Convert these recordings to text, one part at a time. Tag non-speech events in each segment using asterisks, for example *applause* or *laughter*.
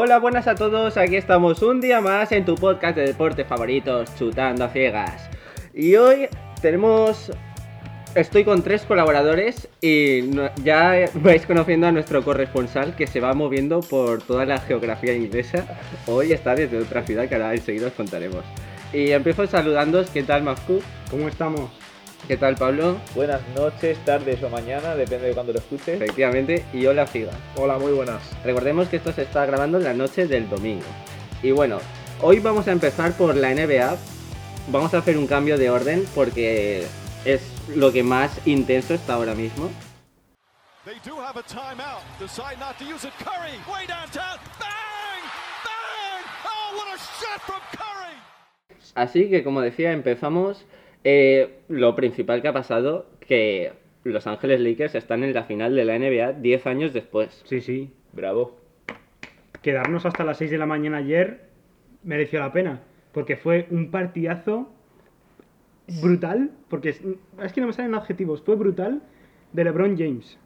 Hola, buenas a todos. Aquí estamos un día más en tu podcast de deportes favoritos, Chutando a Ciegas. Y hoy tenemos. Estoy con tres colaboradores y ya vais conociendo a nuestro corresponsal que se va moviendo por toda la geografía inglesa. Hoy está desde otra ciudad que ahora enseguida os contaremos. Y empiezo saludándoos. ¿Qué tal, Mafku? ¿Cómo estamos? ¿Qué tal, Pablo? Buenas noches, tardes o mañana, depende de cuando lo escuches. Efectivamente. Y hola, Figa. Hola, muy buenas. Recordemos que esto se está grabando en la noche del domingo. Y bueno, hoy vamos a empezar por la NBA. Vamos a hacer un cambio de orden porque es lo que más intenso está ahora mismo. They do have a timeout. Decide not to use it. Curry, way downtown. Bang! Bang! Oh, what a shot from Curry! Así que como decía, empezamos. Eh, lo principal que ha pasado, que Los Ángeles Lakers están en la final de la NBA 10 años después. Sí, sí. Bravo. Quedarnos hasta las 6 de la mañana ayer mereció la pena. Porque fue un partidazo brutal. Porque es, es que no me salen adjetivos. Fue brutal de LeBron James.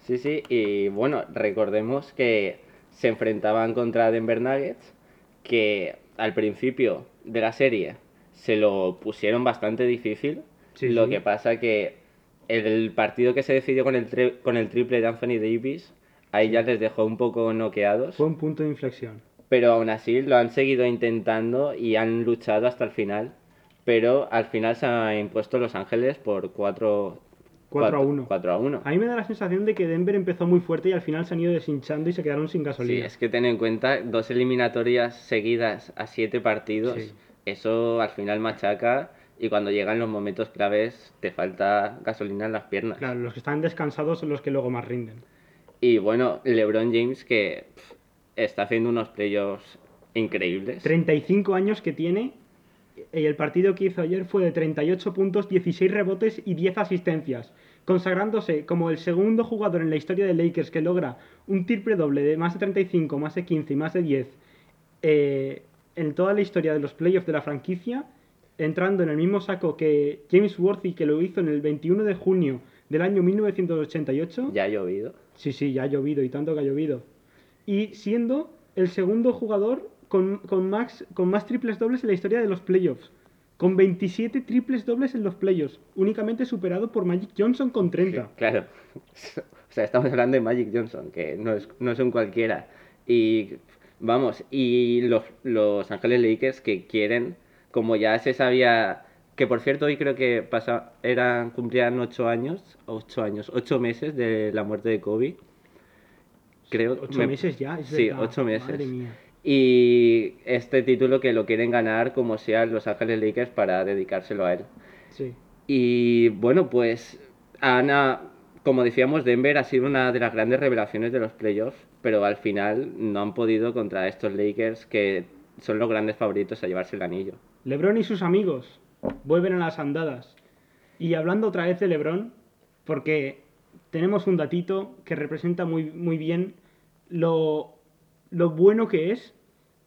Sí, sí, y bueno, recordemos que se enfrentaban contra Denver Nuggets, que al principio de la serie se lo pusieron bastante difícil. Sí, lo sí. que pasa que el partido que se decidió con el, tri- con el triple de Anthony Davis, ahí ya les dejó un poco noqueados. Fue un punto de inflexión. Pero aún así lo han seguido intentando y han luchado hasta el final. Pero al final se ha impuesto Los Ángeles por 4 4 a 1. 4 a 1. A mí me da la sensación de que Denver empezó muy fuerte y al final se han ido deshinchando y se quedaron sin Sí, gasolina. es que ten en cuenta dos eliminatorias seguidas a siete partidos. Sí. Eso al final machaca y cuando llegan los momentos claves te falta gasolina en las piernas. Claro, los que están descansados son los que luego más rinden. Y bueno, LeBron James que pff, está haciendo unos playoffs increíbles. 35 años que tiene y el partido que hizo ayer fue de 38 puntos, 16 rebotes y 10 asistencias, consagrándose como el segundo jugador en la historia de Lakers que logra un triple doble de más de 35, más de 15 y más de 10 eh, en toda la historia de los playoffs de la franquicia, entrando en el mismo saco que James Worthy que lo hizo en el 21 de junio del año 1988. Ya ha llovido. Sí, sí, ya ha llovido y tanto que ha llovido. Y siendo el segundo jugador con, con, max, con más triples dobles en la historia de los playoffs. Con 27 triples dobles en los playoffs. Únicamente superado por Magic Johnson con 30. Claro. *laughs* O sea, estamos hablando de Magic Johnson, que no es, no es un cualquiera. Y vamos, y los, los Ángeles Lakers que quieren, como ya se sabía, que por cierto hoy creo que pasa, eran, cumplían ocho años, ocho años, ocho meses de la muerte de Kobe. Creo. Ocho me- meses ya, es Sí, verdad. ocho meses. Madre mía. Y este título que lo quieren ganar como sea los Ángeles Lakers para dedicárselo a él. Sí. Y bueno, pues Ana, como decíamos, Denver ha sido una de las grandes revelaciones de los playoffs, pero al final no han podido contra estos Lakers que son los grandes favoritos a llevarse el anillo. LeBron y sus amigos vuelven a las andadas. Y hablando otra vez de LeBron, porque tenemos un datito que representa muy, muy bien lo, lo bueno que es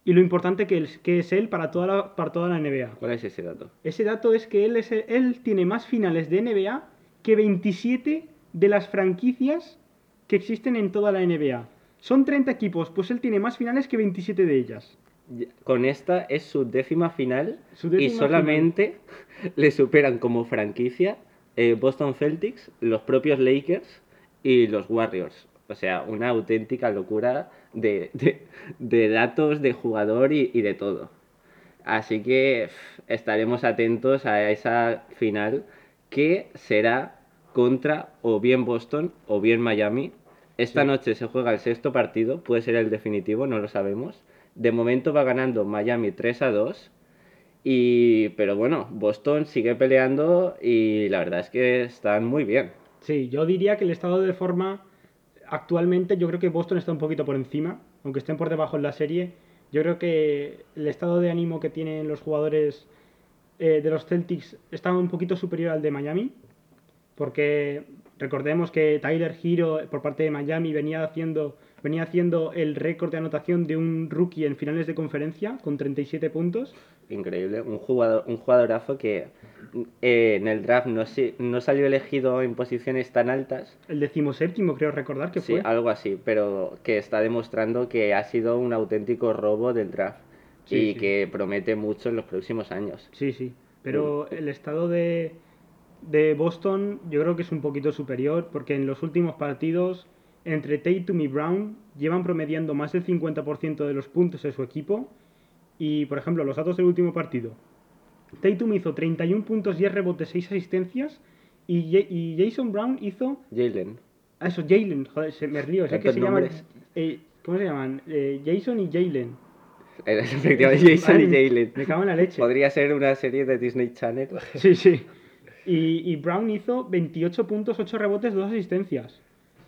y lo importante que es, que es él para toda, la, para toda la NBA. ¿Cuál es ese dato? Ese dato es que él, es, él tiene más finales de NBA que 27 de las franquicias que existen en toda la NBA. Son 30 equipos, pues él tiene más finales que 27 de ellas. Con esta es su décima final Su décima y solamente *laughs* le superan como franquicia eh, Boston Celtics, los propios Lakers y los Warriors. O sea, una auténtica locura de, de- de datos, de jugador y, y de todo. Así que estaremos atentos a esa final que será contra o bien Boston o bien Miami. Esta Sí. noche se juega el sexto partido, puede ser el definitivo, no lo sabemos. De momento va ganando Miami 3 a 2. Y, pero bueno, Boston sigue peleando y la verdad es que están muy bien. Sí, yo diría que el estado de forma actualmente, yo creo que Boston está un poquito por encima, aunque estén por debajo en la serie. Yo creo que el estado de ánimo que tienen los jugadores eh, de los Celtics está un poquito superior al de Miami, porque recordemos que Tyler Hero por parte de Miami venía haciendo, venía haciendo el récord de anotación de un rookie en finales de conferencia con 37 puntos. increíble. Un jugador, un jugadorazo que eh, en el draft no, si- no salió elegido en posiciones tan altas. El decimoséptimo, creo recordar que Sí, fue. algo así, pero que está demostrando que ha sido un auténtico robo del draft Sí, y sí. que promete mucho en los próximos años. Sí, sí. Pero el estado de, de Boston yo creo que es un poquito superior porque en los últimos partidos entre Tatum y Brown llevan promediando más del 50% de los puntos en su equipo. Y, por ejemplo, los datos del último partido. Tatum hizo 31 puntos, 10 rebotes, 6 asistencias. Y, y Jason Brown hizo... Jalen, Ah, eso, Jalen. Joder, se me río. Es que se llaman... eh, ¿Cómo se llaman? Eh, Jason y Jalen. Eres *laughs* efectivamente Jason y Jalen. Me cago en la leche. Podría ser una serie de Disney Channel. Sí, sí. Y, y Brown hizo 28 puntos, 8 rebotes, 2 asistencias.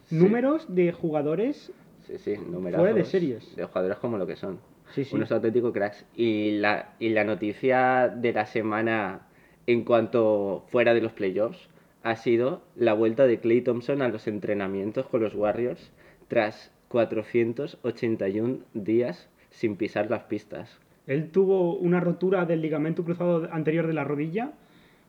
Sí. Números de jugadores. Sí, sí. Fuera de series. De jugadores como lo que son. Sí, sí. Unos auténticos cracks. Y la, y la noticia de la semana en cuanto fuera de los playoffs ha sido la vuelta de Clay Thompson a los entrenamientos con los Warriors tras 481 días sin pisar las pistas. Él tuvo una rotura del ligamento cruzado anterior de la rodilla.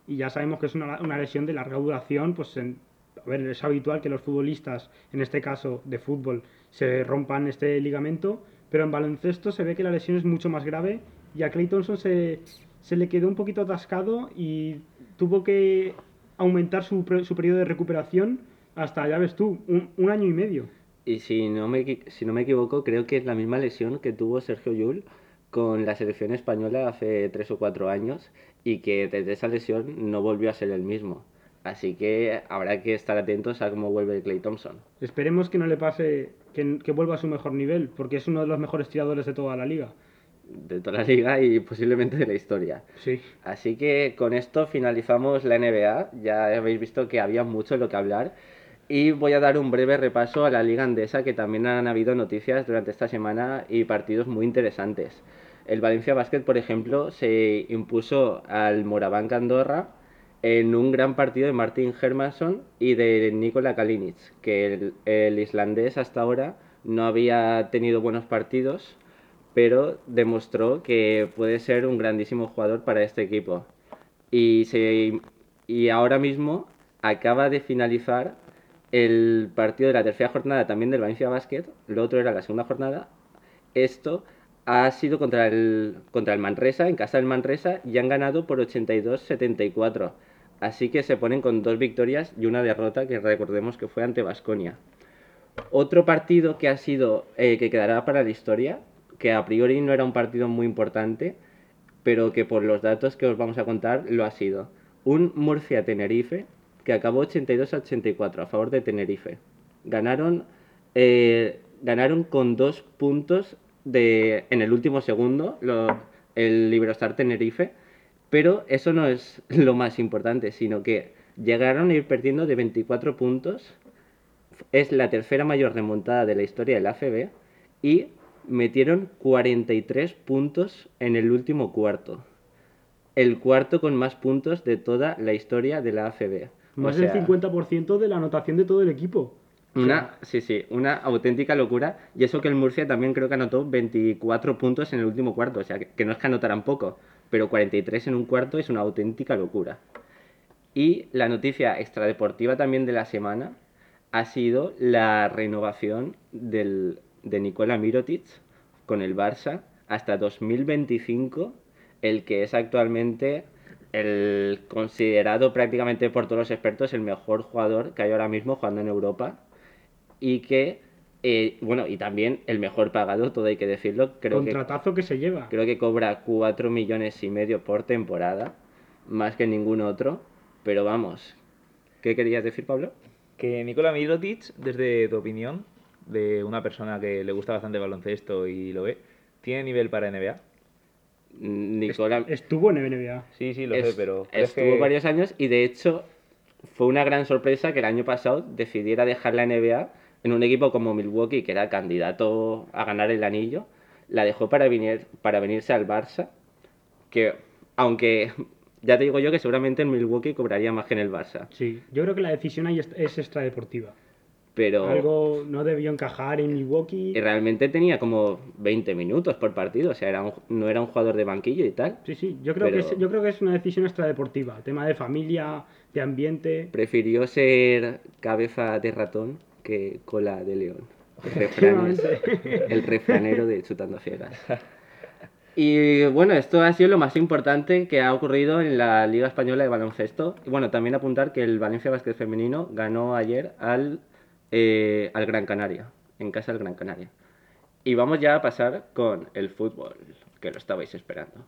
Y ya sabemos que es una, una lesión de larga duración. Pues en- a ver, es habitual que los futbolistas, en este caso de fútbol, se rompan este ligamento. Pero en baloncesto se ve que la lesión es mucho más grave. Y a Clay Thompson se, se le quedó un poquito atascado y tuvo que aumentar su, su periodo de recuperación hasta, ya ves tú, un, año y medio. Y si no, me, si no me equivoco, creo que es la misma lesión que tuvo Sergio Llull con la selección española hace tres o cuatro años y que desde esa lesión no volvió a ser el mismo. Así que habrá que estar atentos a cómo vuelve Clay Thompson. Esperemos que no le pase, que, que vuelva a su mejor nivel, porque es uno de los mejores tiradores de toda la liga. de toda la liga y posiblemente de la historia. Sí. Así que con esto finalizamos la NBA. Ya habéis visto que había mucho de lo que hablar. Y voy a dar un breve repaso a la liga andesa, que también han habido noticias durante esta semana y partidos muy interesantes. El Valencia Basket, por ejemplo, se impuso al Morabanc Andorra en un gran partido de Martin Hermansson y de Nikola Kalinic, que el, el islandés hasta ahora no había tenido buenos partidos, pero demostró que puede ser un grandísimo jugador para este equipo. Y, se, y ahora mismo acaba de finalizar el partido de la tercera jornada también del Valencia Basket, lo otro era la segunda jornada. Esto ha sido contra el, contra el Manresa, en casa del Manresa, y han ganado por 82-74. Así que se ponen con dos victorias y una derrota que recordemos que fue ante Basconia. Otro partido que ha sido, eh, que quedará para la historia, que a priori no era un partido muy importante, pero que por los datos que os vamos a contar lo ha sido. Un Murcia-Tenerife que acabó 82 a 84 a favor de Tenerife. Ganaron, eh, ganaron con dos puntos de, en el último segundo lo- el Iberostar Tenerife, pero eso no es *laughs* lo más importante, sino que llegaron a ir perdiendo de 24 puntos es la tercera mayor remontada de la historia del ACB y metieron 43 puntos en el último cuarto. El cuarto con más puntos de toda la historia de la ACB. O Más sea, del 50% de la anotación de todo el equipo. Una, sí, sí, una auténtica locura. Y eso que el Murcia también creo que anotó 24 puntos en el último cuarto. O sea, que, que no es que anotaran poco, pero 43 en un cuarto es una auténtica locura. Y la noticia extradeportiva también de la semana ha sido la renovación del, de Nikola Mirotic con el Barça hasta 2025, el que es actualmente el considerado prácticamente por todos los expertos el mejor jugador que hay ahora mismo jugando en Europa y que, eh, bueno, y también el mejor pagado, todo hay que decirlo, creo que contratazo que se lleva. Creo que cobra 4 millones y medio por temporada, más que ningún otro. Pero vamos, ¿qué querías decir, Pablo? Que Nikola Mirotic, desde tu opinión, de una persona que le gusta bastante el baloncesto y lo ve, ¿tiene nivel para NBA? Nicola Estuvo en NBA. Sí, sí, lo es- sé, pero... ¿crees estuvo que- varios años y de hecho fue una gran sorpresa que el año pasado decidiera dejar la NBA en un equipo como Milwaukee, que era candidato a ganar el anillo. La dejó para, venir, para venirse al Barça, que aunque ya te digo yo que seguramente en Milwaukee cobraría más que en el Barça. Sí, yo creo que la decisión ahí es, extradeportiva. pero Algo no debió encajar en Milwaukee. y realmente tenía como 20 minutos por partido, o sea, era un- no era un jugador de banquillo y tal. Sí, sí, yo creo, Pero- que es, yo creo que es una decisión extradeportiva. Tema de familia, de ambiente. Prefirió ser cabeza de ratón que cola de león. *laughs* Refranes. Efectivamente. el refranero de Chutando Fieras. Y bueno, esto ha sido lo más importante que ha ocurrido en la Liga Española de Baloncesto. Y bueno, también apuntar que el Valencia Basket Femenino ganó ayer al, eh, al Gran Canaria, en casa del Gran Canaria. Y vamos ya a pasar con el fútbol, que lo estabais esperando.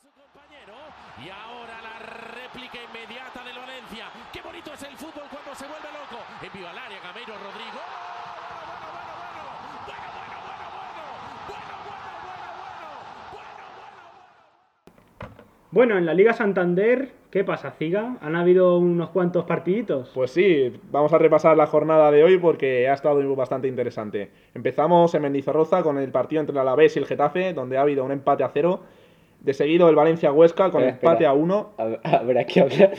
su compañero. Y ahora la réplica inmediata del Valencia. Qué bonito es el fútbol cuando se vuelve loco. Envío al área Gameiro Rodrigo. Bueno, bueno, bueno, bueno. Bueno, bueno, bueno, bueno. Bueno, bueno, bueno, bueno. Bueno, en la Liga Santander, ¿qué pasa, Ciga? Han habido unos cuantos partiditos. Pues sí, vamos a repasar la jornada de hoy porque ha estado bastante interesante. Empezamos en Mendizorroza con el partido entre el Alavés y el Getafe, donde ha habido un empate a cero. De seguido el Valencia-Huesca con Espera, empate espera. a uno. Hab- Habrá que hablar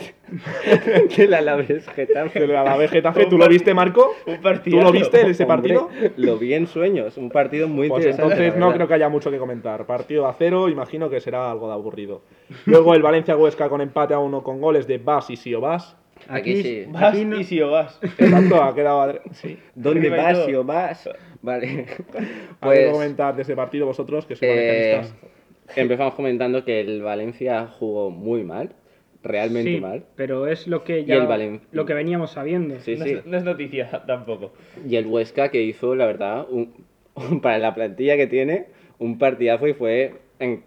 *laughs* del Alavés Getafe. El Alavés-Getafe, ¿tú lo viste, Marco? Un ¿Tú lo viste ese Hombre, partido? Lo vi en sueños, un partido muy Pues interesante. entonces no creo que haya mucho que comentar. Partido a cero, imagino que será algo de aburrido. Luego el Valencia-Huesca con empate a uno con goles de Bas y Siobas. Aquí sí. Vas aquí no- y si o vas. Exacto, ha quedado... adre- *laughs* Sí. ¿Dónde y vas, todo. yo vas? Vale. ¿Algo que Pues comentar de ese partido vosotros, que sois eh? Empezamos comentando que el Valencia jugó muy mal, realmente Sí, mal. pero es lo que ya el Valen- lo que veníamos sabiendo. Sí, No sí. es, no es noticia *laughs* tampoco. Y el Huesca que hizo, la verdad, un- *laughs* para la plantilla que tiene, un partidazo y fue en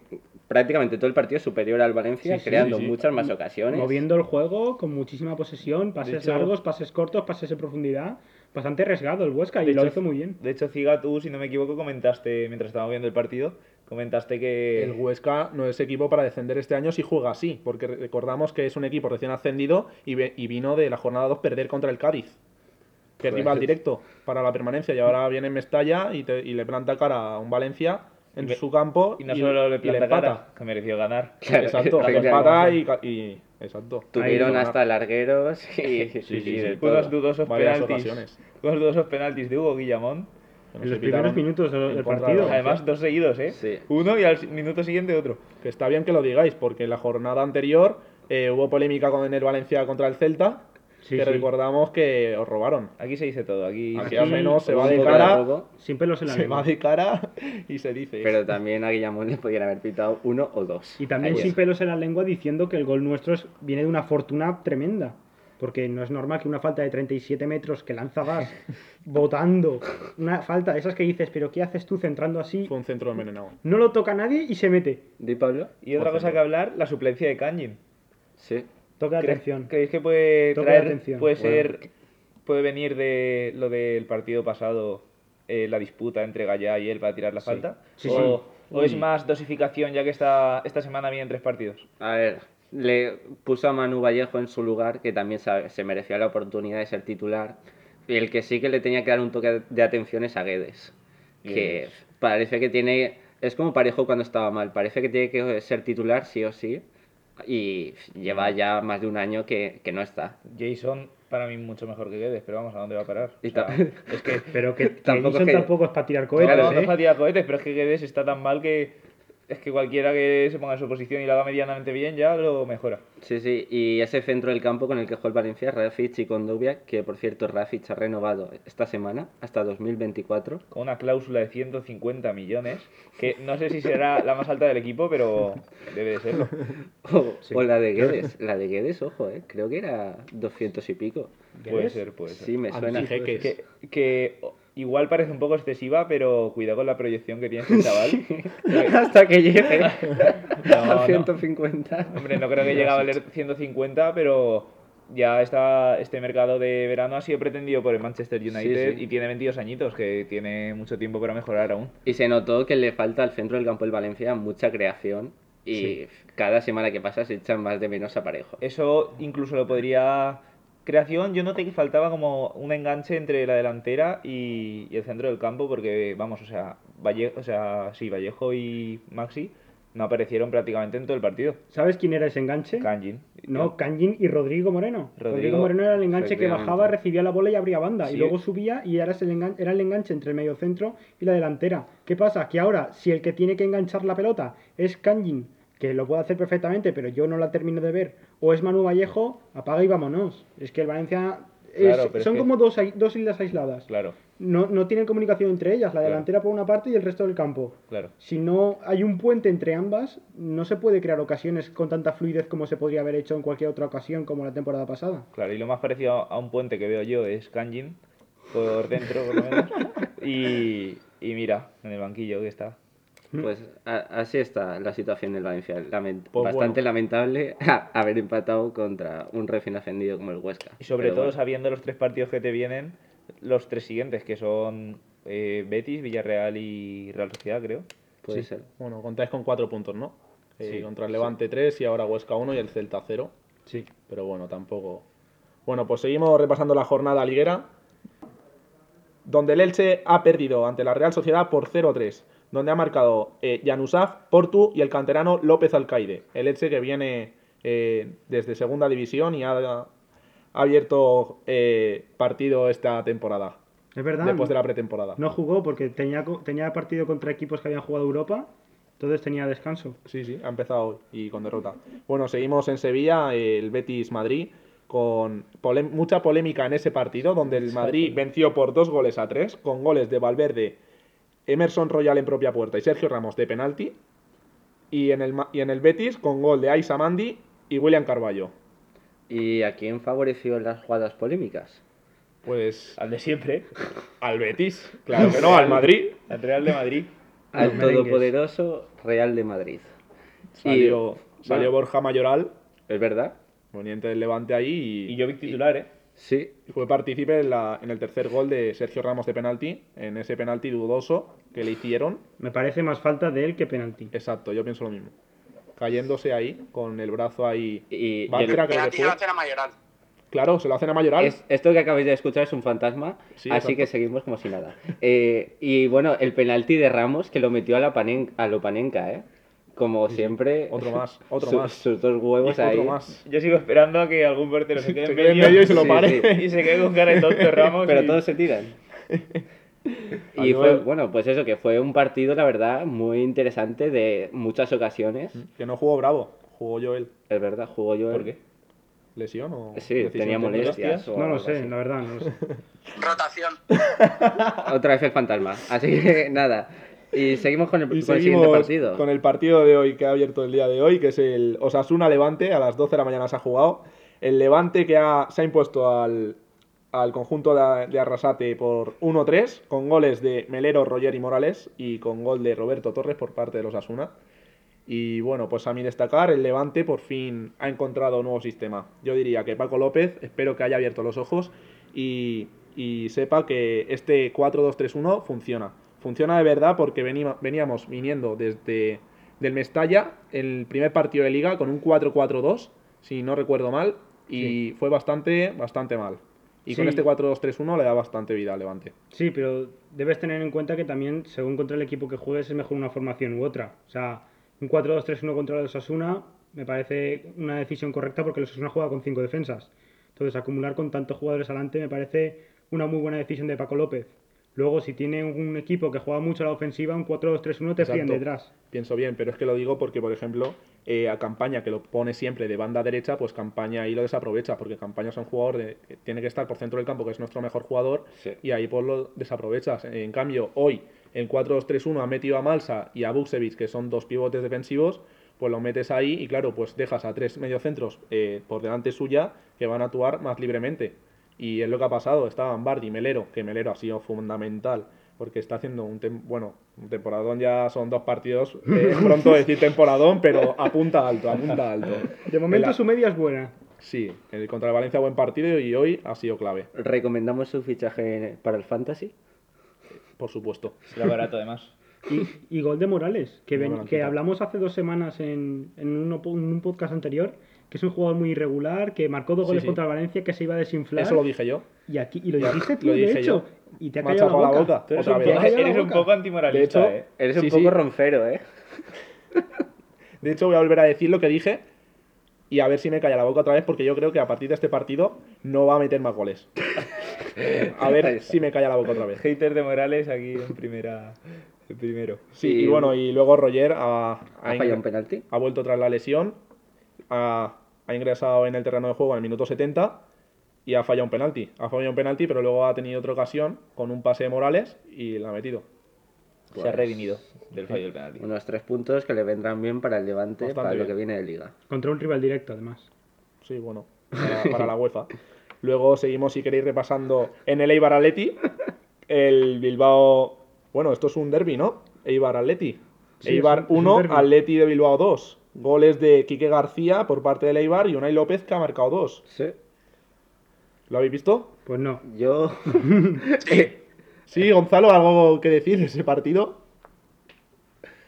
prácticamente todo el partido superior al Valencia, Sí, sí, creando sí, sí. muchas más ocasiones. Moviendo el juego con muchísima posesión, pases hecho- largos, pases cortos, pases de profundidad. Bastante arriesgado el Huesca y De lo hecho, hizo muy bien. De hecho, Ciga, tú, si no me equivoco, comentaste, mientras estábamos viendo el partido, comentaste que... El Huesca no es equipo para descender este año si juega así, porque re- recordamos que es un equipo recién ascendido y, ve- y vino de la jornada 2 perder contra el Cádiz, que es Pues- rival directo para la permanencia. Y ahora viene en Mestalla y, te- y le planta cara a un Valencia en Y su campo Y no solo le planta empata. cara, que mereció ganar. *laughs* Claro, Exacto, le empata y, ca- y- Exacto. Tuvieron hasta largueros y, sí, y sí. dudosos penaltis. ocasiones. Unos dudosos penaltis de Hugo Guillamón. En los primeros minutos del, de partido. Además, dos seguidos, ¿eh? Sí. Uno y al minuto siguiente otro. Que está bien que lo digáis, porque en la jornada anterior eh, hubo polémica con el Valencia contra el Celta, Sí, que sí. recordamos que os robaron. Aquí se dice todo. Aquí, Aquí al menos se va de cara, Sin pelos en la se lengua. va de cara *laughs* y se dice. pero también a Guillamón le podían haber pitado uno o dos. Y también Ayer. sin pelos en la lengua diciendo que el gol nuestro es- viene de una fortuna tremenda. Porque no es normal que una falta de 37 metros que lanza Vas *laughs* botando, una falta de esas que dices, pero ¿qué haces tú centrando así? Fue un centro envenenado. No lo toca nadie y se mete. ¿Di Pablo? Y otra cosa que hablar, la suplencia de Kanjin. Sí. Toca ¿Cre- atención. ¿Creéis que puede Toque traer, atención. puede Bueno. ser, puede venir de lo del partido pasado, eh, la disputa entre Gallá y él para tirar la falta? Sí, o, sí. o es más dosificación ya que esta, esta semana vienen tres partidos? A ver, le puso a Manu Vallejo en su lugar, que también se merecía la oportunidad de ser titular. Y el que sí que le tenía que dar un toque de atención es a Guedes. Que parece que tiene. Es como Parejo cuando estaba mal. Parece que tiene que ser titular sí o sí. Y lleva ya más de un año que, que no está. Jason, para mí, mucho mejor que Guedes, pero vamos, ¿a dónde va a parar? O sea, es que *laughs* Pero que Tampoco tampoco, es que- tampoco es para tirar cohetes, Claro, no ¿eh? es para tirar cohetes, pero es que Guedes está tan mal que es que cualquiera que se ponga en su posición y lo haga medianamente bien ya lo mejora. Sí, sí. Y ese centro del campo con el que juega el Valencia, Rafic y Condovia, que por cierto Rafic ha renovado esta semana hasta 2024. Con una cláusula de 150 millones, que no sé si será la más alta del equipo, pero debe de serlo. *laughs* O, o la de Guedes. La de Guedes, ojo, eh. Creo que era 200 y pico. Puede ser, puede ser. Sí, me suena. Que, que igual parece un poco excesiva, pero cuidado con la proyección que tiene este chaval. *laughs* Hasta que llegue *laughs* No, a no. 150. Hombre, no creo que llegue a valer 150, pero ya está, este mercado de verano ha sido pretendido por el Manchester United sí. y tiene 22 añitos, que tiene mucho tiempo para mejorar aún. Y se notó que le falta al centro del campo del Valencia mucha creación. Y cada semana que pasa se echan más de menos a parejo. Eso incluso lo podría... Creación, yo noté que faltaba como un enganche entre la delantera y, y el centro del campo, porque, vamos, o sea, Valle, o sea, sí, Vallejo y Maxi no aparecieron prácticamente en todo el partido. ¿Sabes quién era ese enganche? Kanjin. No, Kanjin y Rodrigo Moreno. Rodrigo, Rodrigo, Moreno era el enganche que bajaba, recibía la bola y abría banda. Sí. Y luego subía y era el, engan- era el enganche entre el medio centro y la delantera. ¿Qué pasa? Que ahora, si el que tiene que enganchar la pelota es Kanjin, que lo puede hacer perfectamente, pero yo no la termino de ver, o es Manu Vallejo, apaga y vámonos. Es que el Valencia... es- Claro, son que- como dos, dos islas aisladas. Claro, No, no tienen comunicación entre ellas, la Claro. delantera por una parte y el resto del campo. claro. Si no hay un puente entre ambas, no se puede crear ocasiones con tanta fluidez como se podría haber hecho en cualquier otra ocasión, como la temporada pasada. Claro, y lo más parecido a un puente que veo yo es Kanjin, por dentro por lo menos. *laughs* Y, y mira, en el banquillo que está. Pues a- así está la situación del Valencia. Lament- Pues Bastante bueno. lamentable *laughs* haber empatado contra un recién ascendido como el Huesca. Y sobre Pero todo bueno, sabiendo los tres partidos que te vienen, los tres siguientes, que son eh, Betis, Villarreal y Real Sociedad, creo. puede Sí. ser. Bueno, contáis con cuatro puntos, ¿no? Eh, Sí, contra el Levante 3 y ahora Huesca 1 y el Celta 0. Sí. Pero bueno, tampoco. Bueno, pues seguimos repasando la jornada liguera. Donde el Elche ha perdido ante la Real Sociedad por 0-3. Donde ha marcado eh, Janusaf, Portu y el canterano López Alcaide. El Elche que viene eh, desde segunda división y ha, ha abierto eh, partido esta temporada. Es verdad. Después de la pretemporada. No jugó porque tenía, tenía partido contra equipos que habían jugado Europa, entonces tenía descanso. Sí, sí, ha empezado hoy y con derrota. Bueno, seguimos en Sevilla, el Betis Madrid, con mucha polémica en ese partido, donde el Madrid venció por dos goles a tres, con goles de Valverde, Emerson Royal en propia puerta y Sergio Ramos de penalti. Y en el, y en el Betis con gol de Aisa Mandi y William Carballo. ¿Y a quién favoreció las jugadas polémicas? Pues Al de siempre. al Betis, claro que no, al Madrid. Al Real de Madrid. Al todopoderoso Real de Madrid. Salió, Y- salió bueno, Borja Mayoral, ¿Es verdad? poniente del Levante ahí. Y, Y yo vi titular, ¿eh? Sí. Fue partícipe en, la- en el tercer gol de Sergio Ramos de penalti, en ese penalti dudoso que le hicieron. Me parece más falta de él que penalti. Exacto, yo pienso lo mismo. Cayéndose ahí, con el brazo ahí. Y- el- Penalti fue. no hace la mayoral. Claro, se lo hacen a Mayoral. Es- esto que acabáis de escuchar es un fantasma, Sí, así exacto. que seguimos como si nada. Eh, y bueno, el penalti de Ramos que lo metió a la Panen- a Lopanenka, ¿eh? Como siempre. Otro más, *laughs* otro su- más. Sus dos huevos Y ahí. otro más. Yo sigo esperando a que algún portero se quede Se en quede en medio, medio y se lo Sí, pare. sí. y se quede con cara de tonto *laughs* Ramos. Pero y- todos se tiran. *laughs* y fue, bueno, pues eso, que fue un partido, la verdad, muy interesante de muchas ocasiones. Que no jugó Bravo, jugó Joel. Es verdad, jugó yo. ¿Por qué? ¿Lesión o.? Sí, tenía molestias. o No lo sé, así. la verdad, no lo sé. Rotación. Otra vez el fantasma. Así que nada. Y seguimos con el, Y con el siguiente seguimos partido. con el partido de hoy que ha abierto el día de hoy, que es el Osasuna Levante, a las 12 de la mañana se ha jugado. El Levante que ha- se ha impuesto al, al conjunto de, de Arrasate por 1-3, con goles de Melero, Roger y Morales, y con gol de Roberto Torres por parte de los Osasuna. Y bueno, pues a mí destacar, el Levante por fin ha encontrado un nuevo sistema. Yo diría que Paco López, espero que haya abierto los ojos y, y sepa que este 4-2-3-1 funciona. Funciona de verdad porque veníamos viniendo desde del Mestalla, el primer partido de liga, con un 4-4-2, si no recuerdo mal, y fue bastante, bastante mal. Y con este 4-2-3-1 le da bastante vida al Levante. Sí, pero debes tener en cuenta que también, según contra el equipo que juegues, es mejor una formación u otra. O sea, un 4-2-3-1 contra el Osasuna me parece una decisión correcta porque el Osasuna juega con cinco defensas. Entonces, acumular con tantos jugadores adelante me parece una muy buena decisión de Paco López. Luego, si tiene un equipo que juega mucho a la ofensiva, un 4-2-3-1 te frían detrás. Pienso bien, pero es que lo digo porque, por ejemplo, eh, a Campaña, que lo pone siempre de banda derecha, pues Campaña ahí lo desaprovecha, porque Campaña es un jugador de- que tiene que estar por centro del campo, que es nuestro mejor jugador, Sí. y ahí pues lo desaprovechas. En cambio, hoy en 4-2-3-1 ha metido a Malsa y a Buksevich, que son dos pivotes defensivos, pues lo metes ahí y claro, pues dejas a tres mediocentros eh, por delante suya que van a actuar más libremente. Y es lo que ha pasado, estaban Bardi, Melero, que Melero ha sido fundamental, porque está haciendo un, tem- bueno, un temporadón ya son dos partidos, *laughs* eh, pronto decir temporadón, pero apunta alto, apunta alto. De momento, su media es buena. Sí, el contra el Valencia buen partido y hoy ha sido clave, ¿Recomendamos su fichaje para el Fantasy? por supuesto. Será barato además. Y, y gol de Morales, que, ven- que hablamos hace dos semanas en, en un podcast anterior, que es un jugador muy irregular, que marcó dos goles sí. contra el Valencia, que se iba a desinflar. Eso lo dije yo. Y, aquí, y lo *laughs* dijiste tú, lo de hecho. yo. Y te ha callado la boca. la boca. Tú eres un, poco, Cállate la eres un boca. poco antimoralista, De hecho, ¿eh? Eres un Sí, poco sí. ronfero, ¿eh? *laughs* De hecho, voy a volver a decir lo que dije y a ver si me calla la boca otra vez, porque yo creo que a partir de este partido no va a meter más goles. *laughs* A ver si me calla la boca otra vez. Hater de Morales aquí en primera. El primero. Sí, Y- y bueno, y luego Roger ha, ¿Ha ha fallado un penalti? ha vuelto tras la lesión, ha, ha ingresado en el terreno de juego en el minuto 70 y ha fallado un penalti. Ha fallado un penalti, pero luego ha tenido otra ocasión con un pase de Morales y la ha metido. Se ha redimido del fallo del penalti. Unos tres puntos que le vendrán bien para el Levante, Bastante para lo bien. que viene de Liga. Contra un rival directo, además. Sí, bueno, para, para la UEFA. Luego seguimos, si queréis, repasando en el Eibar Atleti. El Bilbao. Bueno, esto es un derby, ¿no? Eibar Atleti. Sí, Eibar es un- es un 1, derbi. Atleti de Bilbao 2. Goles de Quique García por parte del Eibar y Unai López que ha marcado dos. Sí. ¿Lo habéis visto? Pues no. Yo. *laughs* Sí, Gonzalo, ¿algo que decir de ese partido?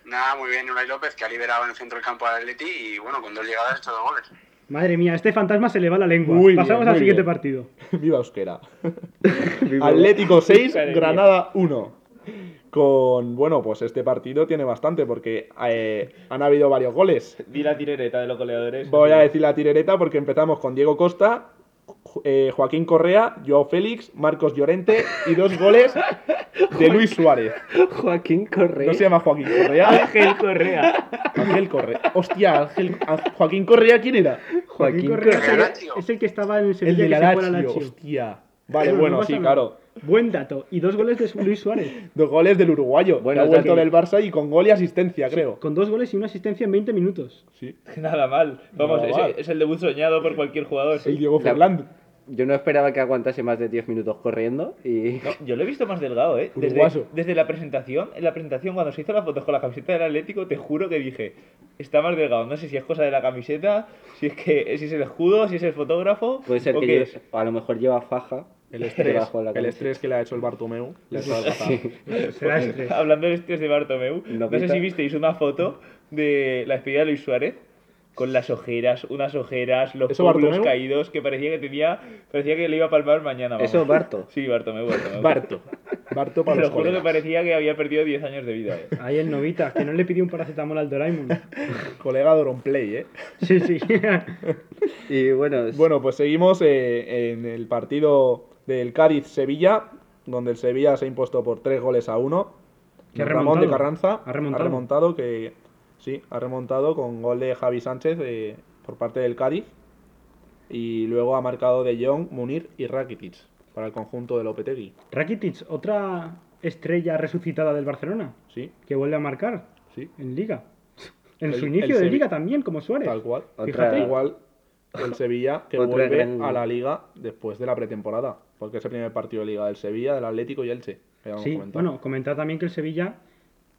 Nada, muy bien, Unai López, que ha liberado en el centro del campo al Atleti y bueno, con dos llegadas ha hecho dos goles. Madre mía, este fantasma se le va la lengua. Muy bien, Pasamos al siguiente bien. partido. *laughs* Viva Euskera. *laughs* Atlético 6, Granada 1. Con, bueno, pues este partido tiene bastante porque eh, han habido varios goles. Di la tirereta de los goleadores. Voy a decir la tirereta porque empezamos con Diego Costa, eh, Joaquín Correa, Joao Félix, Marcos Llorente y dos goles de Luis Suárez. Joaquín Correa. No se llama Joaquín Correa. Ángel Correa. Ángel Correa. Hostia, Ángel, Joaquín Correa, ¿quién era? Joaquín Correa Correa. El es el, es el que estaba en el El Sevilla de que la Lazio. Hostia. Vale, bueno, sí, claro. Buen dato. Y dos goles de Luis Suárez. *laughs* Dos goles del uruguayo. Bueno, que ha es vuelto que- del Barça y con gol y asistencia, creo. Con dos goles y una asistencia en 20 minutos. Sí. *laughs* Nada mal. Vamos, Nada ese- mal. es el debut soñado por cualquier jugador. El Diego La- Fernández. Yo no esperaba que aguantase más de 10 minutos corriendo y. No, *laughs* yo lo he visto más delgado, ¿eh? Desde, desde la presentación, en la presentación, cuando se hizo las fotos con la camiseta del Atlético, te juro que dije, está más delgado. No sé si es cosa de la camiseta, si es que si es el escudo, si es el fotógrafo. Puede ser o que lleve- es. a lo mejor lleva faja. El estrés, debajo de la el estrés que le ha hecho el Bartomeu. Le ha hecho la pasada. *laughs* Será estrés. Hablando de estrés de Bartomeu, no, sé Novita. si visteis una foto de la despedida de Luis Suárez con las ojeras, unas ojeras, los ¿Eso pómulos caídos, que parecía que tenía, parecía que le iba a palmar mañana. vamos. Eso, Barto. *laughs* Sí, Bartomeu, Bartomeu. Barto. Barto Te para lo los juro que parecía que había perdido 10 años de vida. eh. *laughs* Ahí el Novita, que no le pidió un paracetamol al Doraemon. *laughs* Colega Doronplay, ¿eh? Sí, sí. Y bueno, es- Bueno, pues seguimos eh, en el partido del Cádiz-Sevilla, donde el Sevilla se ha impuesto por tres goles a uno. Que ha Ramón de remontado. Carranza Ha remontado. que sí, ha remontado con gol de Javi Sánchez eh, por parte del Cádiz. Y luego ha marcado de Jong, Munir y Rakitic para el conjunto de Lopetegui. Rakitic, otra estrella resucitada del Barcelona, Sí, que vuelve a marcar sí, en Liga. *laughs* En El- su inicio de Sevi- Liga también, como Suárez. tal cual. Fíjate. Igual el *laughs* Sevilla que Otra vuelve gran- a la Liga después de la pretemporada, porque es el primer partido de Liga del Sevilla, del Atlético y Elche. Sí, comentado. bueno, comentar también que el Sevilla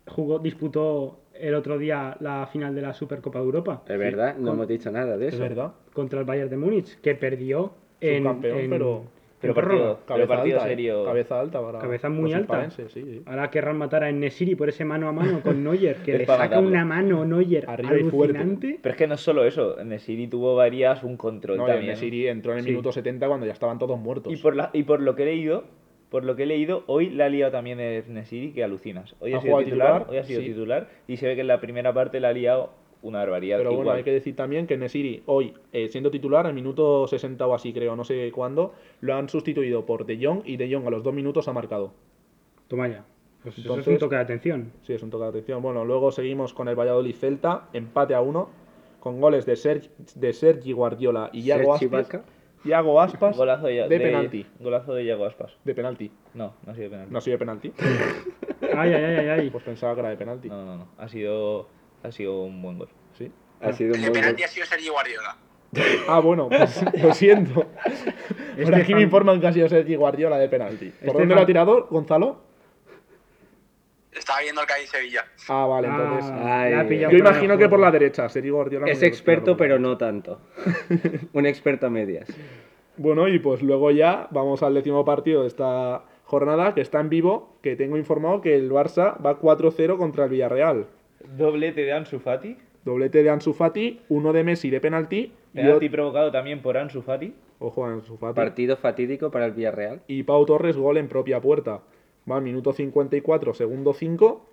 jugó, disputó el otro día la final de la Supercopa de Europa es verdad, no Con- hemos dicho nada de es eso. verdad. contra el Bayern de Múnich, que perdió en, Subcampeón, en- pero- pero partido- Cabeza partido alta, ¿eh? serio. Cabeza alta para Cabeza muy los alta. hispalenses, sí, sí. Ahora querrán matar a Nesiri por ese mano a mano con *laughs* Neuer, que Es le saca matarlo. una mano Neuer Arriba y fuerte. alucinante. Pero es que no es solo eso, Nesiri tuvo varias, un control No, también. Nesiri entró en el Sí. minuto 70 cuando ya estaban todos muertos. Y por, la, y por lo que he leído, por lo que he leído, hoy la ha liado también el Nesiri, que alucinas. Hoy ha, ¿Ha sido titular, titular? hoy ha sido Sí. titular, y se ve que en la primera parte la ha liado una barbaridad. Pero bueno, igual. hay que decir también que Nesiri hoy, eh, siendo titular, al minuto 60 o así creo, no sé cuándo, lo han sustituido por De Jong y De Jong a los dos minutos ha marcado. Toma ya. Pues eso es un Entonces- toque de atención. Sí, es un toque de atención. Bueno, luego seguimos con el Valladolid Celta, empate a uno, con goles de, Sergi, de Sergi Guardiola y Iago Sergi Aspas. Iago Aspas Golazo de, de penalti. Golazo de Iago Aspas. De penalti. No, no ha sido de penalti. No ha sido de penalti. Ay, *laughs* ay, ay, ay, ay. Pues pensaba que era de penalti. No, no, no. Ha sido, ha sido un buen gol. Sí. Ha sido un El de buen penalti gol. ha sido Sergio Guardiola. *laughs* Ah, bueno, pues lo siento. *laughs* Este Por aquí fan- me informan que ha sido Sergi Guardiola de penalti. ¿Por Este dónde fan- lo ha tirado, Gonzalo? Estaba viendo el Cádiz-Sevilla. Ah, vale, entonces. Ah, la pillado Yo imagino que por la derecha, Sergi Guardiola. Es experto, pero no tanto. *laughs* un experto a medias. Bueno, y pues luego ya vamos al décimo partido de esta jornada, que está en vivo, que tengo informado que el Barça va 4-0 contra el Villarreal. Doblete de Ansu Fati. Doblete de Ansu Fati, uno de Messi de penalti Penalti provocado también por Ansu Fati. Ojo a Ansu Fati. Partido fatídico para el Villarreal. Y Pau Torres, gol en propia puerta. Va al minuto 54, segundo 5.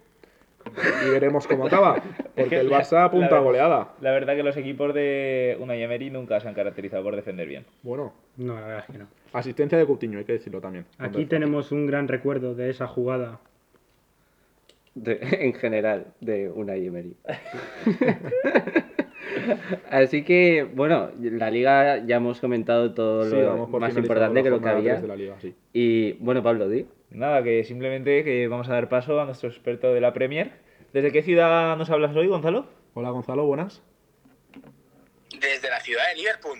Y veremos cómo acaba. *laughs* Porque el Barça apunta a la- goleada. La verdad que los equipos de Unai Emery nunca se han caracterizado por defender bien. Bueno, No, la verdad es que no. asistencia de Coutinho, hay que decirlo también. Aquí tenemos un gran recuerdo de esa jugada. de- *laughs* en general de una Emery. *laughs* Así que, bueno, la liga ya hemos comentado todo Sí, lo más importante que lo que había. tres de la liga, sí. Y bueno, Pablo, di. Nada, que simplemente que vamos a dar paso a nuestro experto de la Premier. ¿Desde qué ciudad nos hablas hoy, Gonzalo? Hola Gonzalo, buenas. Desde la ciudad de Liverpool.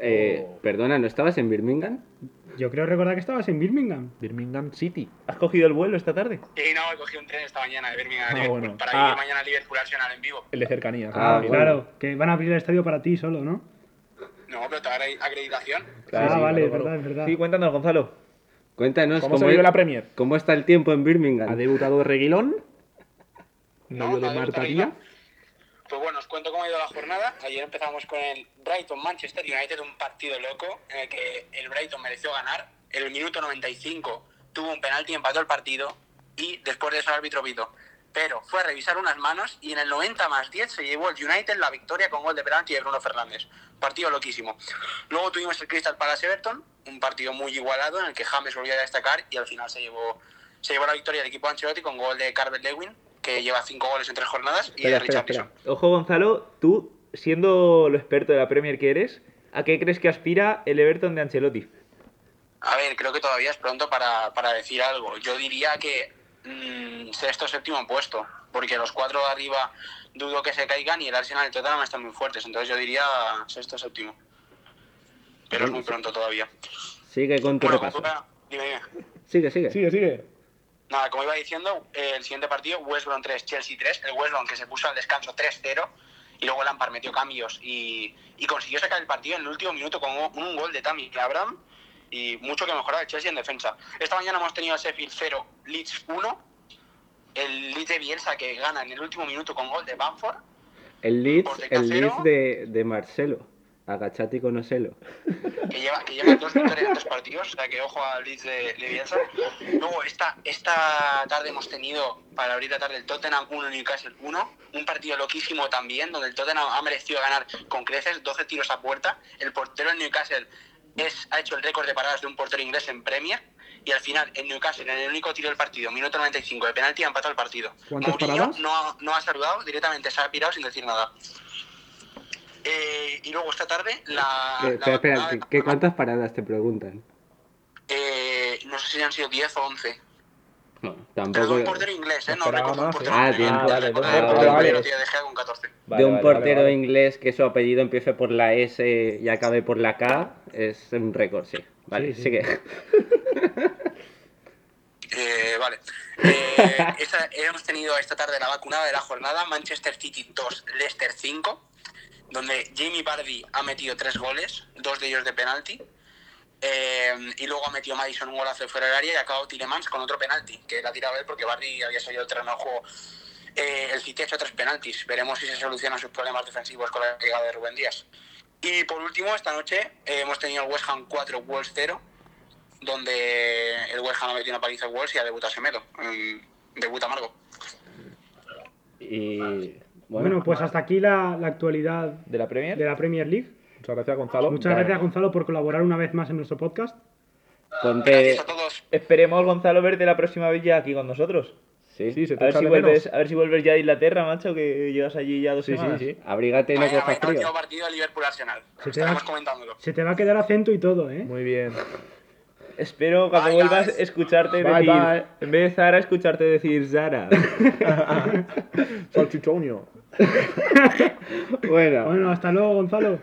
Eh, Oh. Perdona, ¿no estabas en Birmingham? Yo creo recordar que estabas en Birmingham. Birmingham City. ¿Has cogido el vuelo esta tarde? Y no, he cogido un tren esta mañana de Birmingham a Ah, Liverpool bueno. para Ah. ir mañana a Liverpool Arsenal en vivo. El de cercanías. Ah, ¿no? bueno. Claro, que van a abrir el estadio para ti solo, ¿no? No, pero te daré acreditación. Claro, ah, sí, vale, claro, es verdad, claro. es verdad. Sí, cuéntanos, Gonzalo. Cuéntanos ¿Cómo cómo, se vive la Premier? cómo está el tiempo en Birmingham. Ha debutado Reguilón. No, Novio no de Marta. Pues bueno, os cuento cómo ha ido la jornada. Ayer empezamos con el Brighton-Manchester United, un partido loco en el que el Brighton mereció ganar. En el minuto 95 tuvo un penalti, empató el partido y después de eso el árbitro pitó. Pero fue a revisar unas manos y en el 90 más 10 se llevó el United la victoria con gol de penalti de Bruno Fernández. Partido loquísimo. Luego tuvimos el Crystal Palace Everton, un partido muy igualado en el que James volvió a destacar y al final se llevó, se llevó la victoria del equipo Ancelotti con gol de Carver Lewin, que lleva cinco goles en tres jornadas, y Espera, de espera, Richard espera. Ojo, Gonzalo, tú, siendo lo experto de la Premier que eres, ¿a qué crees que aspira el Everton de Ancelotti? A ver, creo que todavía es pronto para, para decir algo. Yo diría que mm, sexto séptimo puesto, porque los cuatro de arriba dudo que se caigan y el Arsenal y el Tottenham están muy fuertes. Entonces yo diría sexto séptimo. Pero es muy pronto todavía. Sigue con tu Bueno, repaso. como dime, dime. Sigue, sigue. Sigue, sigue. Nada, como iba diciendo, el siguiente partido, West Brom 3, Chelsea 3. El West Brom que se puso al descanso 3-0 y luego Lampard metió cambios y, y consiguió sacar el partido en el último minuto con un, un gol de Tammy Abraham y mucho que mejorar el Chelsea en defensa. Esta mañana hemos tenido el Sheffield 0, Leeds 1. El Leeds de Bielsa que gana en el último minuto con gol de Bamford. El Leeds, el. Leeds de, de Marcelo. Agachati *laughs* que lleva, que lleva dos victorias en dos partidos, o sea que ojo al Leeds de, de Bielsa. Luego, esta, esta tarde hemos tenido, para abrir la tarde, el Tottenham 1, Newcastle 1, un partido loquísimo también, donde el Tottenham ha merecido ganar con creces, 12 tiros a puerta. El portero del Newcastle es, ha hecho el récord de paradas de un portero inglés en Premier. Y al final, el Newcastle, en el único tiro del partido, minuto 95 de penalti, ha empatado el partido. ¿Cuántas paradas? No, ha- no ha saludado, directamente se ha pirado sin decir nada. Eh, y luego esta tarde, la. Eh, la espera, espera, vacunada ¿qué, de- qué cuántas paradas te preguntan? eh, no sé si han sido 10 o 11. Bueno, Pero de tampoco. un portero inglés, ¿eh? No recuerdo un más, portero ¿eh? Ah, inglés. de un- El vale, récord de del un portero portero inglés inglés. tiene De Gea con 14. Vale, de un portero vale. inglés que su apellido empiece por la S y acabe por la K es un récord, sí. Vale, Sí, sí. sigue. *laughs* Eh, vale. Eh, esta- hemos tenido esta tarde la vacunada de la jornada, Manchester City 2, Leicester 5, donde Jamie Vardy ha metido tres goles, dos de ellos de penalti. Eh, y luego ha metido Madison un golazo de fuera del área y ha acabado Tillemans con otro penalti, que la ha tirado él porque Bardi había salido del terreno de juego. Eh, el City ha hecho tres penaltis. Veremos si se solucionan sus problemas defensivos con la llegada de Rubén Díaz. Y por último, esta noche eh, hemos tenido el West Ham 4, Wolves 0, donde el West Ham ha metido una paliza al Wolves y ha debutado Semedo. Mm, debuta Margo. Y. Bueno, Bueno, pues hasta aquí la, la actualidad ¿De la Premier? de la Premier League. Muchas gracias, Gonzalo. Muchas gracias, Gonzalo, por colaborar una vez más en nuestro podcast. ponte. Gracias a todos. Esperemos, Gonzalo, verte la próxima vez ya aquí con nosotros. Sí, Sí, se A te ver, echa si vuelves, a ver si vuelves ya a Inglaterra, macho, que llegas allí ya dos Sí, sí, semanas. sí. Abrígate y no cojas mañana frío. partido de Liverpool-Arsenal. Se te va- comentándolo. Se te va a quedar acento y todo, ¿eh? Muy bien. Espero cuando Bye, vuelvas guys. escucharte Bye, decir, bye. en vez de Zara, escucharte decir Zara. *laughs* Salchichonio. *laughs* Bueno, Bueno, hasta luego, Gonzalo.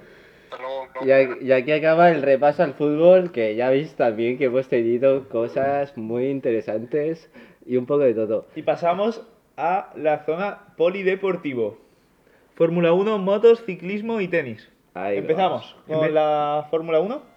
Y, aquí acaba el repaso al fútbol, que ya veis también que hemos tenido cosas muy interesantes y un poco de todo. y pasamos a la zona polideportivo. Fórmula 1, motos, ciclismo y tenis. Ahí Empezamos con la Fórmula 1.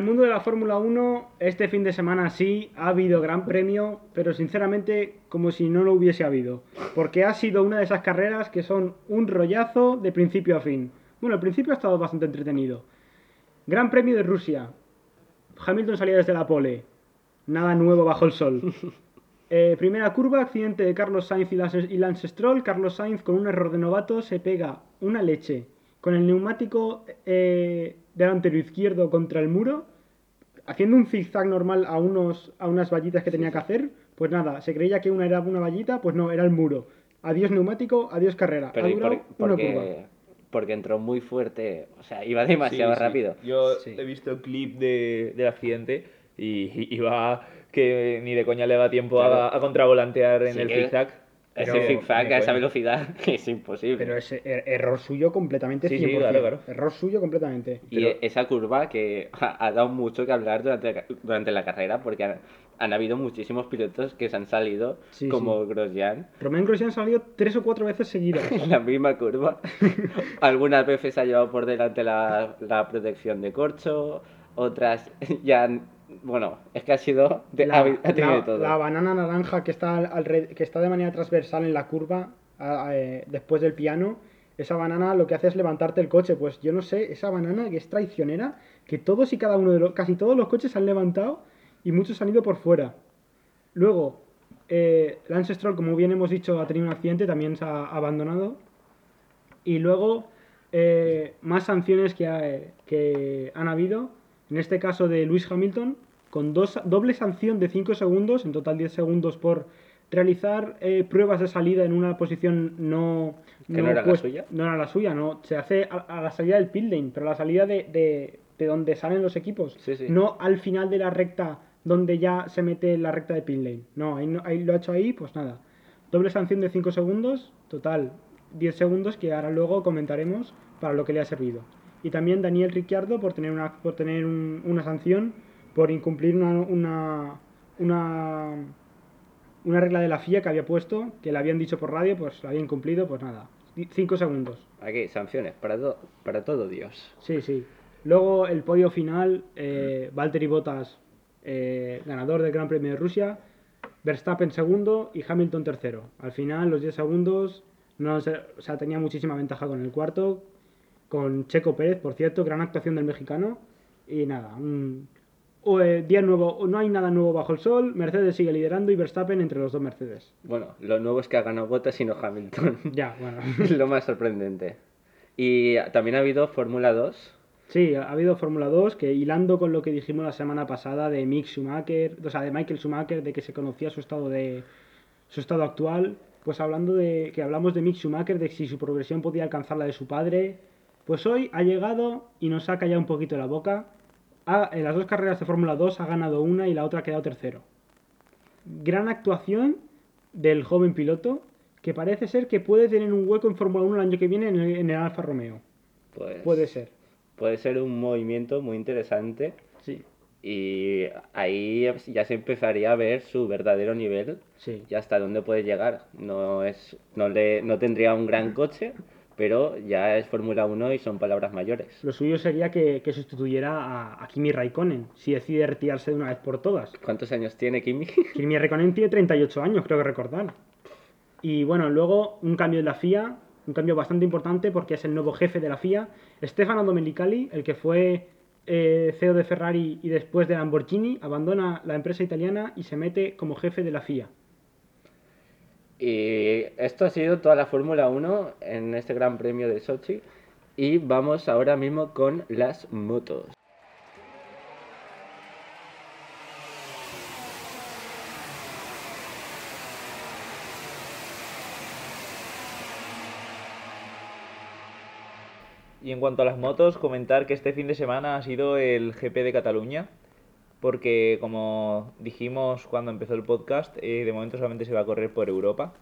El mundo de la Fórmula 1, este fin de semana sí ha habido gran premio, pero sinceramente como si no lo hubiese habido. Porque ha sido una de esas carreras que son un rollazo de principio a fin. Bueno, al principio ha estado bastante entretenido. Gran premio de Rusia. Hamilton salía desde la pole. Nada nuevo bajo el sol. *laughs* Eh, primera curva, accidente de Carlos Sainz y Lance, Stroll. Carlos Sainz con un error de novato se pega una leche con el neumático eh, delantero izquierdo contra el muro, haciendo un zigzag normal a, unos, a unas vallitas que tenía que hacer. Pues nada, se creía que una era una vallita, pues no, era el muro. Adiós neumático, adiós carrera. Pero ha ¿y durado por- una curva. porque, porque entró muy fuerte, o sea, iba demasiado Sí, sí. rápido. Yo Sí. he visto el clip de, del accidente y, iba que ni de coña le da tiempo a- Claro. a, contravolantear en Sí, el que- zigzag. Ese Pero- zigzag a esa velocidad *laughs* es imposible. Pero es er- error suyo completamente Sí, sí, 100%. claro, claro. Error suyo completamente. Y e- esa curva que *laughs* ha, dado mucho que hablar durante, la- durante la carrera porque han, han habido muchísimos pilotos que se han salido, Sí, como Grosjean, Romain Grosjean ha salido tres o cuatro veces seguidas. *laughs* en la misma curva. Algunas veces ha llevado por delante la, la protección de corcho, otras *laughs* ya... Bueno, es que ha sido... de- la, ha, tenido la- de todo. la banana naranja que está, al- que está de manera transversal en la curva a- a- eh, después del piano, esa banana lo que hace es levantarte el coche. Pues yo no sé, esa banana que es traicionera, que todos y cada uno de los, casi todos los coches se han levantado y muchos han ido por fuera. Luego, eh, Lance Stroll, como bien hemos dicho, ha tenido un accidente, también se ha abandonado. Y luego, eh, más sanciones que, ha- que han habido. En este caso de Lewis Hamilton, con dos, doble sanción de 5 segundos, en total 10 segundos por realizar eh, pruebas de salida en una posición no... ¿Que no era la pues- suya? No era la suya, no. Se hace a, a la salida del pit lane, pero a la salida de, de, de donde salen los equipos. Sí, sí. No al final de la recta donde ya se mete la recta de pit lane. No, ahí, no- ahí lo ha hecho ahí, pues nada. Doble sanción de 5 segundos, total 10 segundos que ahora luego comentaremos para lo que le ha servido. Y también Daniel Ricciardo por tener una, por tener un- una sanción por incumplir una, una, una, una regla de la FIA que había puesto, que le habían dicho por radio, pues la había incumplido, pues nada. 5 segundos. Aquí, sanciones, para, to- para todo Dios. Sí, sí. Luego el podio final, eh, Valtteri Bottas, eh, ganador del Gran Premio de Rusia, Verstappen segundo y Hamilton tercero. Al final, los 10 segundos, no o sea, tenía muchísima ventaja con el cuarto, con Checo Pérez, por cierto, gran actuación del mexicano. Y nada, un o, eh, día nuevo, no hay nada nuevo bajo el sol, Mercedes sigue liderando y Verstappen entre los dos Mercedes. Bueno, lo nuevo es que ha ganado Bottas y no Hamilton. *laughs* Ya, bueno. *laughs* lo más sorprendente. Y también ha habido Fórmula 2. Sí, ha habido Fórmula 2 que hilando con lo que dijimos la semana pasada de Mick Schumacher, o sea, de Michael Schumacher, de que se conocía su estado de su estado actual, pues hablando de que hablamos de Mick Schumacher, de si su progresión podía alcanzar la de su padre, pues hoy ha llegado y nos ha callado un poquito la boca. Ha- en las dos carreras de Fórmula 2 ha ganado una y la otra ha quedado tercero. Gran actuación del joven piloto que parece ser que puede tener un hueco en Fórmula 1 el año que viene en el, en el Alfa Romeo. Pues, Puede ser. Puede ser un movimiento muy interesante. Sí, Y ahí ya se empezaría a ver su verdadero nivel sí. y hasta dónde puede llegar. No, es, no, le, no tendría un gran coche, pero ya es Fórmula 1 y son palabras mayores. Lo suyo sería que, que sustituyera a, a Kimi Raikkonen, si decide retirarse de una vez por todas. ¿Cuántos años tiene Kimi? *laughs* Kimi Raikkonen tiene 38 años, creo que recordar. Y bueno, luego un cambio en la FIA, un cambio bastante importante porque es el nuevo jefe de la FIA, Stefano Domenicali, el que fue eh, CEO de Ferrari y después de Lamborghini, abandona la empresa italiana y se mete como jefe de la FIA. Y esto ha sido toda la Fórmula 1 en este Gran Premio de Sochi. Y vamos ahora mismo con las motos. Y en cuanto a las motos, comentar que este fin de semana ha sido el GP de Cataluña, porque como dijimos cuando empezó el podcast, eh, de momento solamente se va a correr por Europa.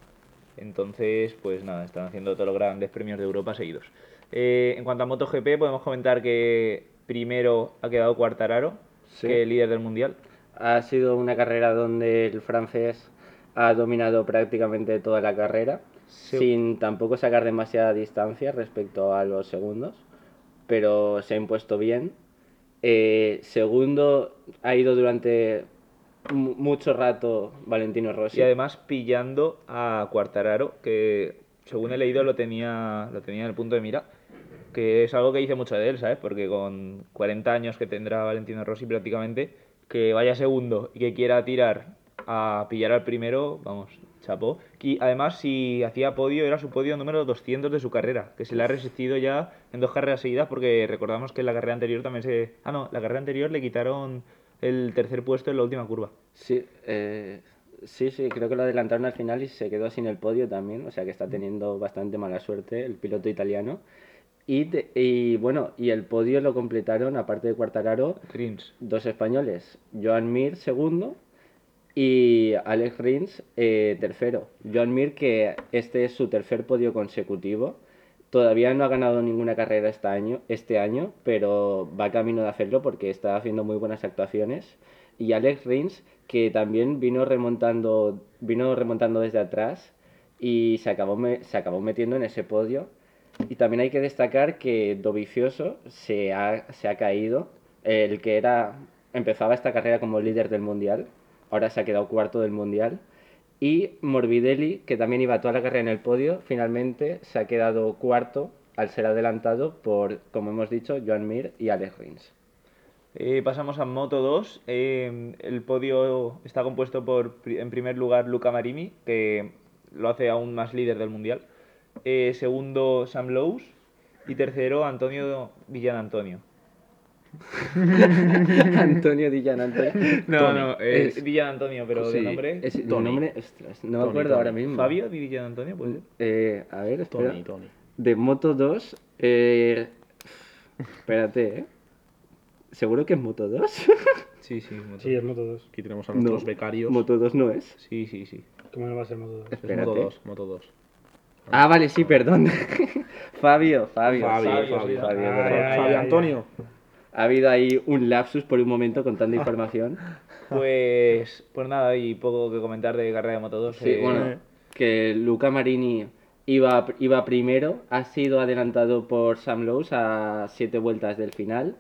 Entonces, pues nada, están haciendo todos los grandes premios de Europa seguidos. Eh, en cuanto a MotoGP, podemos comentar que primero ha quedado Quartararo, Sí. que es líder del mundial. Ha sido una carrera donde el francés ha dominado prácticamente toda la carrera, Sí. sin tampoco sacar demasiada distancia respecto a los segundos, pero se ha impuesto bien Eh, segundo ha ido durante mu- mucho rato Valentino Rossi. Y además pillando a Cuartararo, que según he leído lo tenía, lo tenía en el punto de mira. Que es algo que dice mucho de él, ¿sabes? Porque con 40 años que tendrá Valentino Rossi prácticamente, que vaya segundo y que quiera tirar a pillar al primero, vamos, chapó. Y además, si hacía podio, era su podio número 200 de su carrera, que se le ha resistido ya en dos carreras seguidas, porque recordamos que en la carrera anterior también se. Ah, no, la carrera anterior le quitaron el tercer puesto en la última curva. Sí, eh, sí, sí, creo que lo adelantaron al final y se quedó sin el podio también, o sea que está teniendo bastante mala suerte el piloto italiano. Y, de- y bueno, y el podio lo completaron, aparte de Quartararo, Rins. dos españoles, Joan Mir segundo y Alex Rins eh, tercero. Joan Mir que este es su tercer podio consecutivo. Todavía no ha ganado ninguna carrera este año, este año, pero va camino de hacerlo porque está haciendo muy buenas actuaciones. Y Alex Rins, que también vino remontando, vino remontando desde atrás y se acabó, se acabó metiendo en ese podio. Y también hay que destacar que Dovizioso se ha, se ha caído. El que era empezaba esta carrera como líder del mundial, ahora se ha quedado cuarto del mundial. Y Morbidelli, que también iba toda la carrera en el podio, finalmente se ha quedado cuarto al ser adelantado por, como hemos dicho, Joan Mir y Alex Rins. Eh, pasamos a Moto 2. Eh, el podio está compuesto por, en primer lugar, Luca Marini, que lo hace aún más líder del mundial. Eh, segundo, Sam Lowe's. Y tercero, Antonio Villan Antonio. *laughs* Antonio Di Gianantonio. No, no, eh, es- Villan Antonio, pero de sí, nombre. Es, de Tony. nombre, ostras, no me Tony, acuerdo Tony. ahora mismo. Fabio Di Villan Antonio, pues. Eh, a ver, espera. Tony, Tony. De Moto 2, eh... espérate, ¿eh? ¿Seguro que es Moto 2? *laughs* Sí, sí, Moto. Sí, es Moto 2. Aquí tenemos a nuestros becaриos. Moto 2 no es. Sí, sí, sí. ¿Cómo no va a ser Moto 2? Es Espérate. Moto 2, Moto 2. Ah, vale, sí, perdón. *laughs* Fabio, Fabio. Fabio, Fabio, Fabio. Fabio, Fabio ya. Antonio. Ha habido ahí un lapsus por un momento con tanta *laughs* información. Pues, pues nada, y poco que comentar de carrera de Moto 2. Sí, eh, bueno, que Luca Marini iba, iba primero, ha sido adelantado por Sam Lowe's a siete vueltas del final.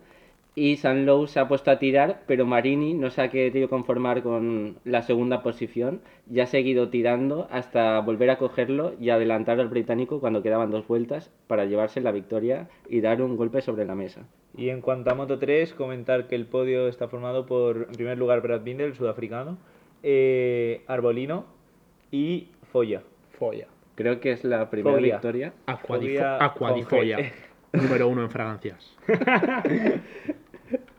Y Sam Lowe's se ha puesto a tirar, pero Marini no se ha querido conformar con la segunda posición y ha seguido tirando hasta volver a cogerlo y adelantar al británico cuando quedaban dos vueltas para llevarse la victoria y dar un golpe sobre la mesa. Y en cuanto a Moto 3, comentar que el podio está formado por, en primer lugar, Brad Binder, el sudafricano, eh, Arbolino y Foya. Folla. Creo que es la primera Foglia. victoria. Aquadifo Foglia Aquadifolla. con G. Número uno en fragancias. *laughs*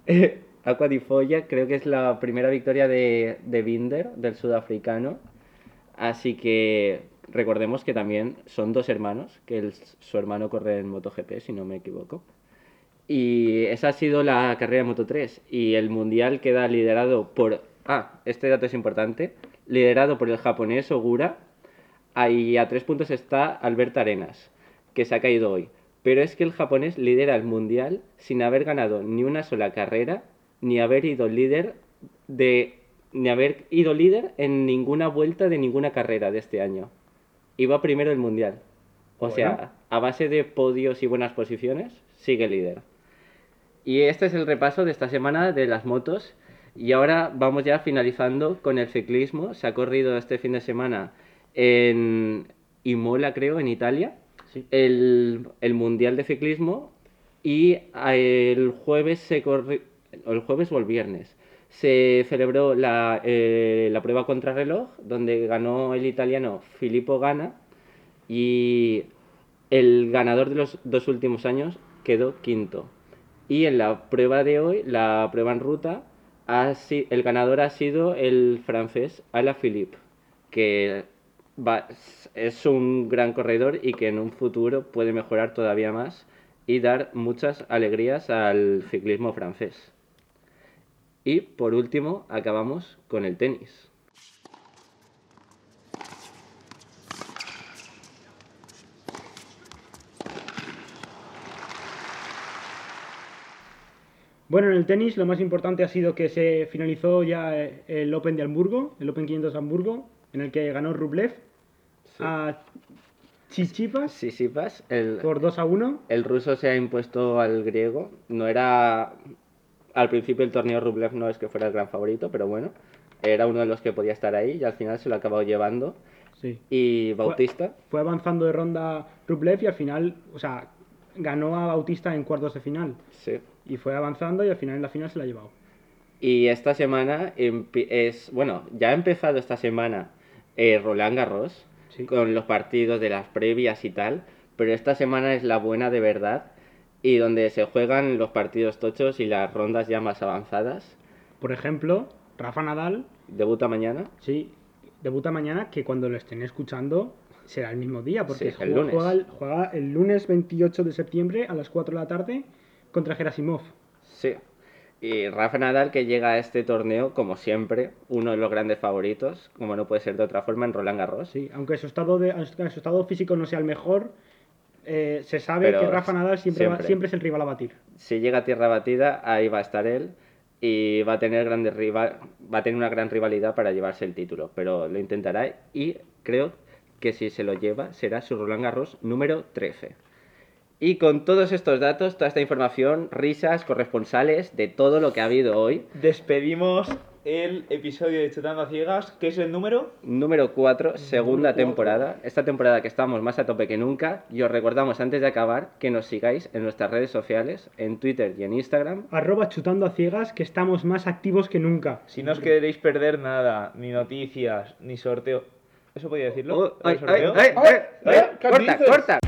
*laughs* Aqua di Foglia creo que es la primera victoria de, de Binder, del sudafricano. Así que recordemos que también son dos hermanos, que su hermano corre en MotoGP, si no me equivoco. Y esa ha sido la carrera de Moto 3. Y el mundial queda liderado por. Ah, este dato es importante. Liderado por el japonés Ogura. Ahí a tres puntos está Albert Arenas, que se ha caído hoy. Pero es que el japonés lidera el mundial sin haber ganado ni una sola carrera, ni haber ido líder de. ni haber ido líder en ninguna vuelta de ninguna carrera de este año. Iba primero el mundial. O sea, a base de podios y buenas posiciones, sigue líder. Y este es el repaso de esta semana de las motos. Y ahora vamos ya finalizando con el ciclismo. Se ha corrido este fin de semana en Imola, creo, en Italia, el, el Mundial de Ciclismo. Y el jueves se corri- el jueves o el viernes se celebró la, eh, la prueba contrarreloj, donde ganó el italiano Filippo Gana. Y el ganador de los dos últimos años quedó quinto. Y en la prueba de hoy, la prueba en ruta, ha el ganador ha sido el francés Alaphilippe, que es un gran corredor y que en un futuro puede mejorar todavía más y dar muchas alegrías al ciclismo francés. Y por último, acabamos con el tenis. Bueno, en el tenis lo más importante ha sido que se finalizó ya eh, el Open de Hamburgo, el Open 500 de Hamburgo, en el que ganó Rublev a Chichipas Sisipas, el, por 2 a 1. el ruso se ha impuesto al griego. No era. al principio del torneo Rublev no es que fuera el gran favorito, pero bueno, era uno de los que podía estar ahí y al final se lo ha acabado llevando. Sí. Y Bautista, Fue avanzando de ronda Rublev y al final, o sea, ganó a Bautista en cuartos de final. sí. Y fue avanzando y al final en la final se la ha llevado. Y esta semana es, bueno, ya ha empezado esta semana eh, Roland Garros Sí. con los partidos de las previas y tal, pero esta semana es la buena de verdad y donde se juegan los partidos tochos y las rondas ya más avanzadas. Por ejemplo, Rafa Nadal, Debuta mañana. sí, debuta mañana, que cuando lo estén escuchando será el mismo día, porque Sí, el ju- lunes. Juega, el, juega el lunes 28 de septiembre a las 4 de la tarde contra Gerasimov. Sí. Y Rafa Nadal que llega a este torneo, como siempre, uno de los grandes favoritos, como no puede ser de otra forma, en Roland Garros. Sí, aunque su estado, de, aunque su estado físico no sea el mejor, eh, se sabe Pero que Rafa Nadal siempre, va- siempre. siempre es el rival a batir. Si llega a tierra batida, ahí va a estar él y va a tener grandes rival, va a tener una gran rivalidad para llevarse el título, pero lo intentará y creo que si se lo lleva será su Roland Garros número 13. Y con todos estos datos, toda esta información, risas, corresponsales de todo lo que ha habido hoy, Despedimos el episodio de Chutando a Ciegas, que es el número. número 4, segunda temporada. Esta temporada que estamos más a tope que nunca. Y os recordamos antes de acabar que nos sigáis en nuestras redes sociales, en Twitter y en Instagram. Arroba chutando a ciegas, que estamos más activos que nunca. Si no os queréis perder nada, ni noticias, ni sorteo. ¿Eso podía decirlo? Oh, ¿Eh? ¿Qué corta, corta.